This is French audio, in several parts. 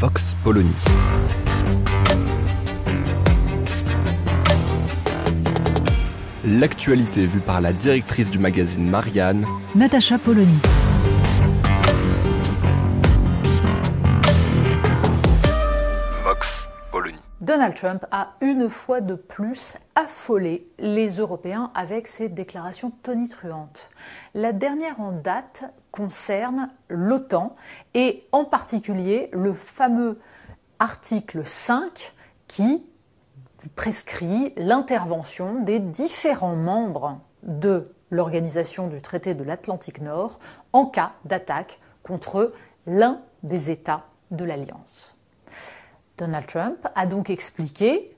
Vox Polony. L'actualité vue par la directrice du magazine Marianne, Natacha Polony. Vox Polony. Donald Trump a une fois de plus affolé les Européens avec ses déclarations tonitruantes. La dernière en date concerne l'OTAN et en particulier le fameux article 5 qui prescrit l'intervention des différents membres de l'organisation du traité de l'Atlantique Nord en cas d'attaque contre l'un des États de l'Alliance. Donald Trump a donc expliqué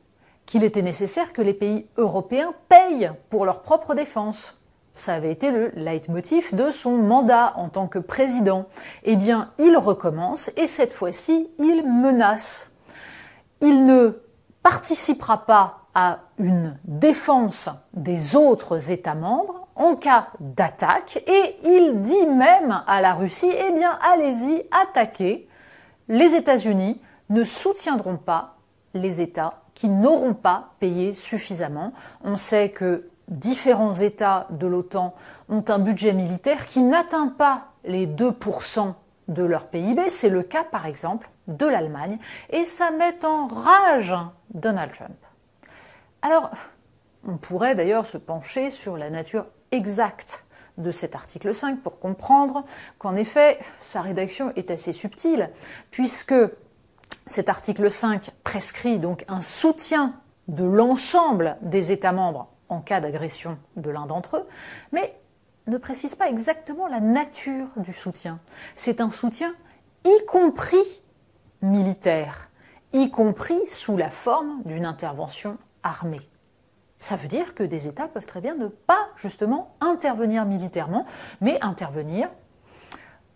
qu'il était nécessaire que les pays européens payent pour leur propre défense. Ça avait été le leitmotiv de son mandat en tant que président. Eh bien, il recommence et cette fois-ci, il menace. Il ne participera pas à une défense des autres États membres en cas d'attaque et il dit même à la Russie, eh bien, allez-y, attaquez. Les États-Unis ne soutiendront pas les États qui n'auront pas payé suffisamment. On sait que différents États de l'OTAN ont un budget militaire qui n'atteint pas les 2% de leur PIB. C'est le cas par exemple de l'Allemagne et ça met en rage Donald Trump. Alors, on pourrait d'ailleurs se pencher sur la nature exacte de cet article 5 pour comprendre qu'en effet, sa rédaction est assez subtile, puisque cet article 5 prescrit donc un soutien de l'ensemble des États membres en cas d'agression de l'un d'entre eux, mais ne précise pas exactement la nature du soutien. C'est un soutien y compris militaire, y compris sous la forme d'une intervention armée. Ça veut dire que des États peuvent très bien ne pas justement intervenir militairement, mais intervenir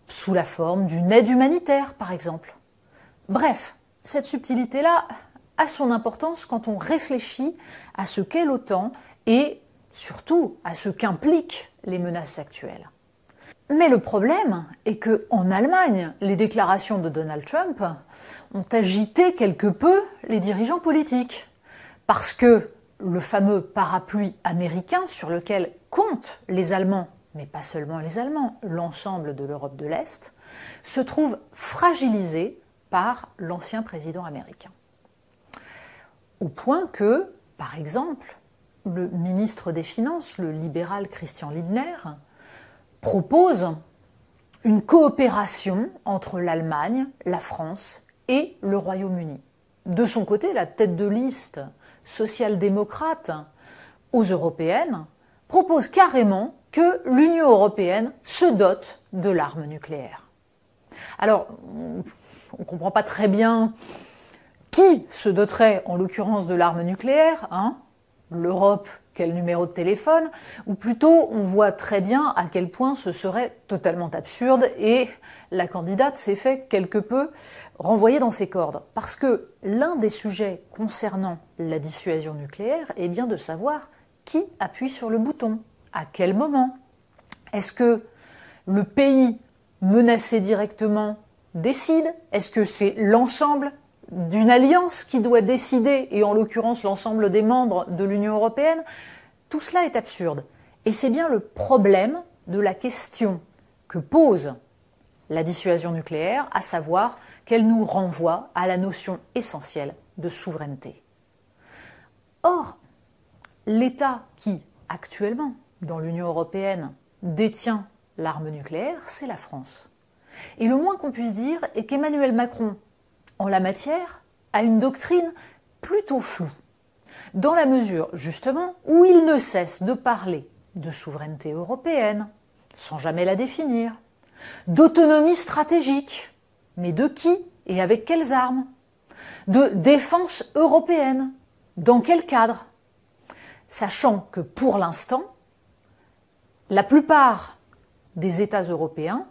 sous la forme d'une aide humanitaire, par exemple. Bref, cette subtilité-là a son importance quand on réfléchit à ce qu'est l'OTAN et surtout à ce qu'impliquent les menaces actuelles. Mais le problème est que en Allemagne, les déclarations de Donald Trump ont agité quelque peu les dirigeants politiques parce que le fameux parapluie américain sur lequel comptent les Allemands, mais pas seulement les Allemands, l'ensemble de l'Europe de l'Est, se trouve fragilisé par l'ancien président américain. Au point que, par exemple, le ministre des Finances, le libéral Christian Lindner, propose une coopération entre l'Allemagne, la France et le Royaume-Uni. De son côté, la tête de liste social-démocrate aux européennes propose carrément que l'Union européenne se dote de l'arme nucléaire. Alors, on ne comprend pas très bien qui se doterait en l'occurrence de l'arme nucléaire, hein l'Europe, quel numéro de téléphone, ou plutôt on voit très bien à quel point ce serait totalement absurde et la candidate s'est fait quelque peu renvoyer dans ses cordes. Parce que l'un des sujets concernant la dissuasion nucléaire est bien de savoir qui appuie sur le bouton, à quel moment? Est-ce que le pays menacé directement décide? Est-ce que c'est l'ensemble d'une alliance qui doit décider, et en l'occurrence l'ensemble des membres de l'Union européenne Tout cela est absurde. Et c'est bien le problème de la question que pose la dissuasion nucléaire, à savoir qu'elle nous renvoie à la notion essentielle de souveraineté. Or, l'État qui, actuellement, dans l'Union européenne, détient l'arme nucléaire, c'est la France. Et le moins qu'on puisse dire est qu'Emmanuel Macron, en la matière, a une doctrine plutôt floue, dans la mesure, justement, où il ne cesse de parler de souveraineté européenne, sans jamais la définir, d'autonomie stratégique. Mais de qui et avec quelles armes De défense européenne. Dans quel cadre Sachant que pour l'instant, la plupart des États européens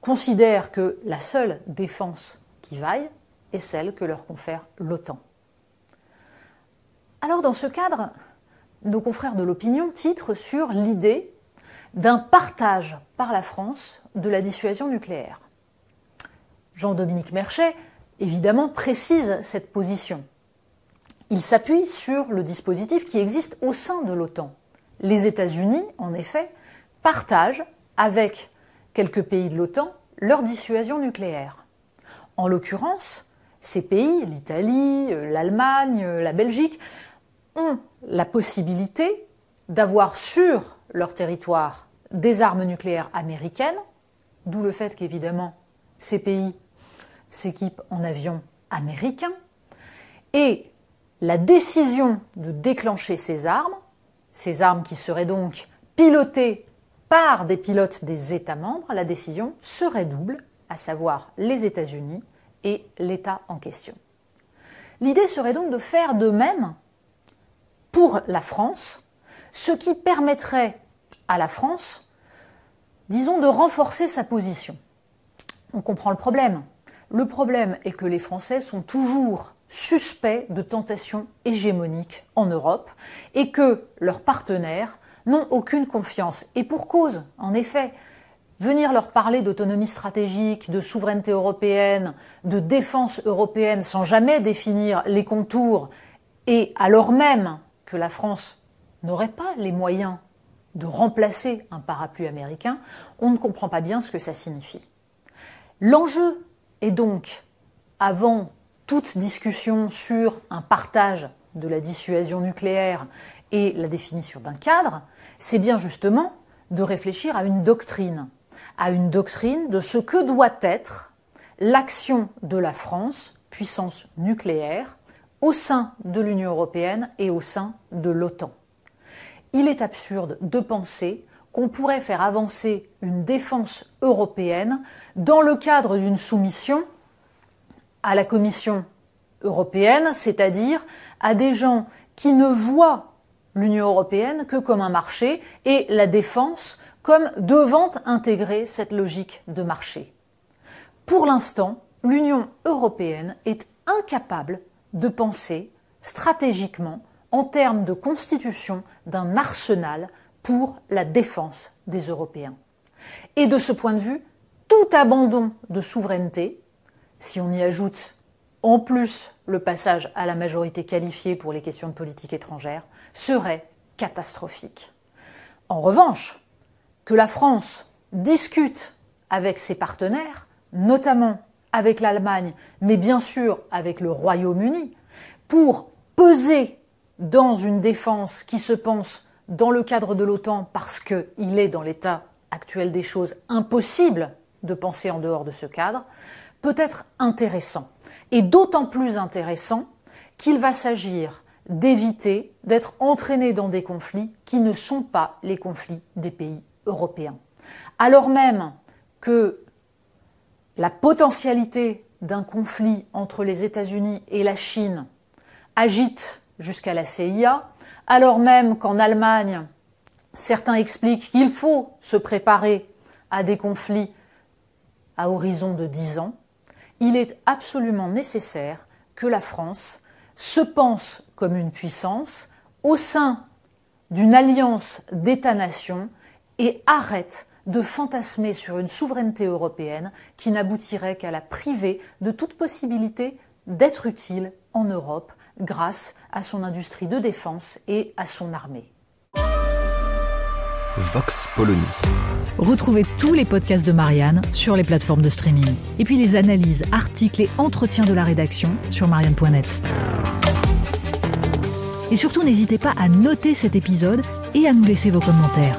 considèrent que la seule défense vaille est celle que leur confère l'OTAN. Alors dans ce cadre, nos confrères de l'opinion titrent sur l'idée d'un partage par la France de la dissuasion nucléaire. Jean-Dominique Merchet, évidemment, précise cette position. Il s'appuie sur le dispositif qui existe au sein de l'OTAN. Les États-Unis, en effet, partagent avec quelques pays de l'OTAN leur dissuasion nucléaire. En l'occurrence, ces pays, l'Italie, l'Allemagne, la Belgique, ont la possibilité d'avoir sur leur territoire des armes nucléaires américaines, d'où le fait qu'évidemment ces pays s'équipent en avions américains, et la décision de déclencher ces armes, ces armes qui seraient donc pilotées par des pilotes des États membres, la décision serait double, à savoir les États-Unis et l'État en question. L'idée serait donc de faire de même pour la France, ce qui permettrait à la France, disons, de renforcer sa position. On comprend le problème. Le problème est que les Français sont toujours suspects de tentations hégémoniques en Europe et que leurs partenaires n'ont aucune confiance. Et pour cause, en effet, venir leur parler d'autonomie stratégique, de souveraineté européenne, de défense européenne sans jamais définir les contours et alors même que la France n'aurait pas les moyens de remplacer un parapluie américain, on ne comprend pas bien ce que ça signifie. L'enjeu est donc, avant toute discussion sur un partage de la dissuasion nucléaire et la définition d'un cadre, c'est bien justement de réfléchir à une doctrine, à une doctrine de ce que doit être l'action de la France, puissance nucléaire, au sein de l'Union européenne et au sein de l'OTAN. Il est absurde de penser qu'on pourrait faire avancer une défense européenne dans le cadre d'une soumission à la Commission européenne, c'est-à-dire à des gens qui ne voient l'Union européenne que comme un marché et la défense comme devant intégrer cette logique de marché. Pour l'instant, l'Union européenne est incapable de penser stratégiquement en termes de constitution d'un arsenal pour la défense des Européens. Et de ce point de vue, tout abandon de souveraineté, si on y ajoute en plus le passage à la majorité qualifiée pour les questions de politique étrangère, serait catastrophique. En revanche, que la France discute avec ses partenaires, notamment avec l'Allemagne, mais bien sûr avec le Royaume-Uni, pour peser dans une défense qui se pense dans le cadre de l'OTAN parce qu'il est dans l'état actuel des choses impossible de penser en dehors de ce cadre, peut être intéressant. Et d'autant plus intéressant qu'il va s'agir d'éviter d'être entraîné dans des conflits qui ne sont pas les conflits des pays européens. Alors même que la potentialité d'un conflit entre les États-Unis et la Chine agite jusqu'à la CIA, alors même qu'en Allemagne, certains expliquent qu'il faut se préparer à des conflits à horizon de dix ans, il est absolument nécessaire que la France se pense comme une puissance au sein d'une alliance d'États-nations et arrête de fantasmer sur une souveraineté européenne qui n'aboutirait qu'à la priver de toute possibilité d'être utile en Europe grâce à son industrie de défense et à son armée. Vox Polony. Retrouvez tous les podcasts de Marianne sur les plateformes de streaming. Et puis les analyses, articles et entretiens de la rédaction sur marianne.net. Et surtout, n'hésitez pas à noter cet épisode et à nous laisser vos commentaires.